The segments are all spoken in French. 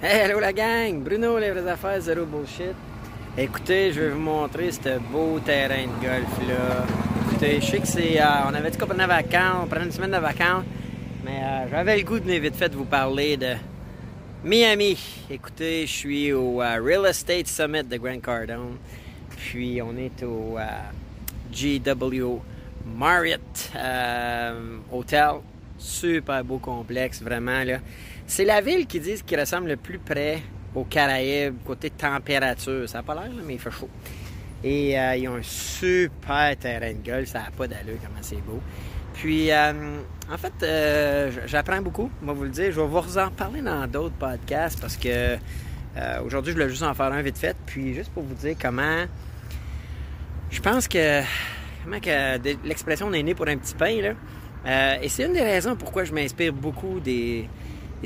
Hello la gang! Bruno, les vraies affaires, zéro bullshit. Écoutez, je vais vous montrer ce beau terrain de golf-là. Écoutez, je sais que c'est. Euh, on avait dit qu'on prenait vacances, on prenait une semaine de vacances, mais euh, j'avais le goût de vite fait de vous parler de Miami. Écoutez, je suis au euh, Real Estate Summit de Grand Cardone, puis on est au GW Marriott Hotel. Super beau complexe, vraiment. là. C'est la ville qui disent qui ressemble le plus près aux Caraïbes, côté température. Ça n'a pas l'air, mais il fait chaud. Et euh, ils ont un super terrain de golf. Ça n'a pas d'allure, comment c'est beau. Puis, euh, en fait, euh, j'apprends beaucoup, va vous le dire. Je vais vous en parler dans d'autres podcasts parce que aujourd'hui, je voulais juste en faire un vite fait. Puis, juste pour vous dire comment. Je pense que. Comment que l'expression on est né pour un petit pain, là. Et c'est une des raisons pourquoi je m'inspire beaucoup des,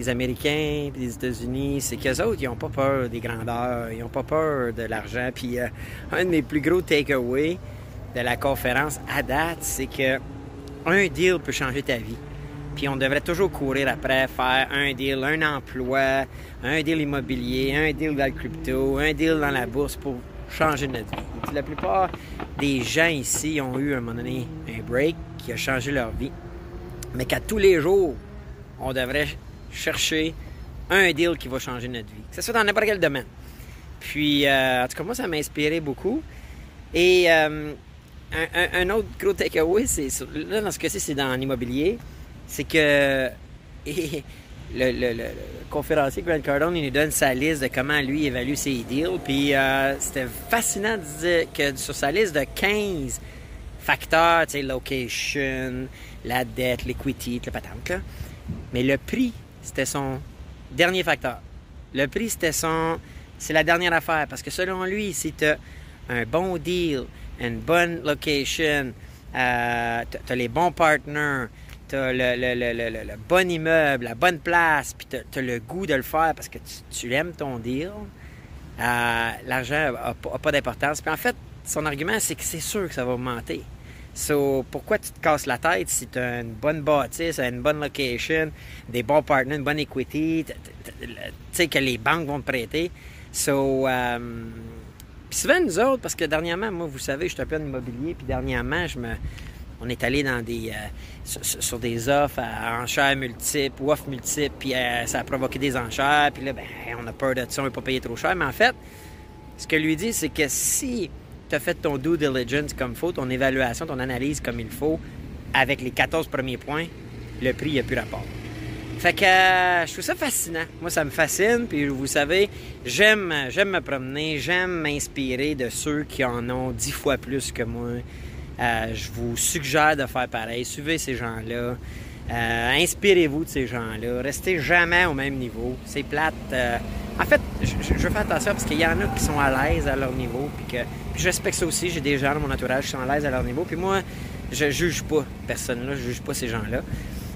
Américains, des États-Unis, c'est qu'eux autres, ils n'ont pas peur des grandeurs, ils n'ont pas peur de l'argent. Puis euh, un de mes plus gros takeaways de la conférence à date, c'est que un deal peut changer ta vie. Puis on devrait toujours courir après, faire un deal, un emploi, un deal immobilier, un deal dans le crypto, un deal dans la bourse pour changer notre vie. La plupart des gens ici ont eu à un moment donné un break qui a changé leur vie. Mais qu'à tous les jours, on devrait chercher un deal qui va changer notre vie. Que ce soit dans n'importe quel domaine. Puis, euh, en tout cas, moi, ça m'a inspiré beaucoup. Et euh, un, autre gros takeaway, c'est là, dans ce cas-ci, c'est dans l'immobilier, c'est que le, conférencier Grant Cardone, il nous donne sa liste de comment lui évalue ses deals. Puis, euh, c'était fascinant de dire que sur sa liste de 15 facteurs, tu sais, location, la dette, l'equity, le patente, mais le prix c'était son dernier facteur. Le prix, c'était son. C'est la dernière affaire. Parce que selon lui, si tu as un bon deal, une bonne location, euh, tu as les bons partners, tu as le, bon immeuble, la bonne place, puis tu as, le goût de le faire parce que tu, aimes ton deal, euh, l'argent n'a pas d'importance. Puis en fait, son argument, c'est que c'est sûr que ça va augmenter. So, pourquoi tu te casses la tête si tu as une bonne bâtisse, une bonne location, des bons partenaires, une bonne equity, tu sais que les banques vont te prêter? So, euh, puis souvent, nous autres, parce que dernièrement, moi, vous savez, je suis un peu en immobilier, puis dernièrement, je me, on est allé dans des, euh, sur, des offres à enchères multiples offres multiples, puis euh, ça a provoqué des enchères, puis là, ben, on a peur de ça, on ne pas payer trop cher. Mais en fait, ce que lui dit, c'est que si tu as fait ton due diligence comme il faut, ton évaluation, ton analyse comme il faut, avec les 14 premiers points, le prix, n'a plus rapport. Fait que euh, je trouve ça fascinant. Moi, ça me fascine. Puis vous savez, j'aime, j'aime me promener, j'aime m'inspirer de ceux qui en ont dix fois plus que moi. Euh, je vous suggère de faire pareil. Suivez ces gens-là. Euh, inspirez-vous de ces gens-là. Restez jamais au même niveau. C'est plate. En fait, je, je, fais attention parce qu'il y en a qui sont à l'aise à leur niveau. Puis que je respecte ça aussi. J'ai des gens dans mon entourage qui sont à l'aise à leur niveau. Puis moi, je juge pas personne là. Je juge pas ces gens-là.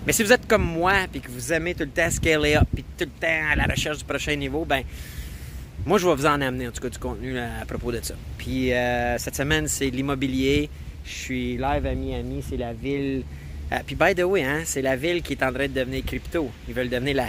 Mais si vous êtes comme moi, puis que vous aimez tout le temps scaler up, puis tout le temps à la recherche du prochain niveau, ben moi, je vais vous en amener, en tout cas, du contenu à propos de ça. Puis euh, cette semaine, c'est l'immobilier. Je suis live à Miami. C'est la ville... Euh, puis by the way, hein, c'est la ville qui est en train de devenir crypto. Ils veulent devenir la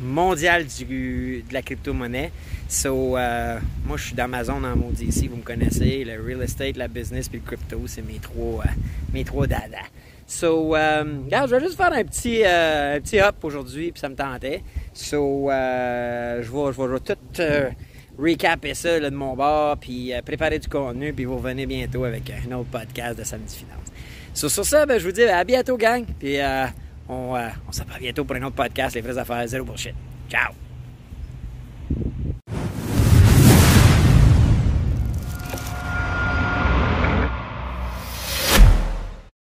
mondiale du, de la crypto-monnaie. So, euh, moi, je suis dans ma zone en ici, vous me connaissez. Le real estate, la business puis le crypto, c'est mes trois, euh, mes trois dada. So, euh, regarde, je vais juste faire un petit, un petit hop aujourd'hui, puis ça me tentait. So, je, vais, je, vais, tout recaper ça de mon bord, puis préparer du contenu, puis vous revenez bientôt avec un autre podcast de Samedi Finance. So, sur ça, ben, je vous dis à bientôt, gang. Puis on, euh, on se bientôt pour un autre podcast, Les vraies affaires, zéro bullshit. Ciao!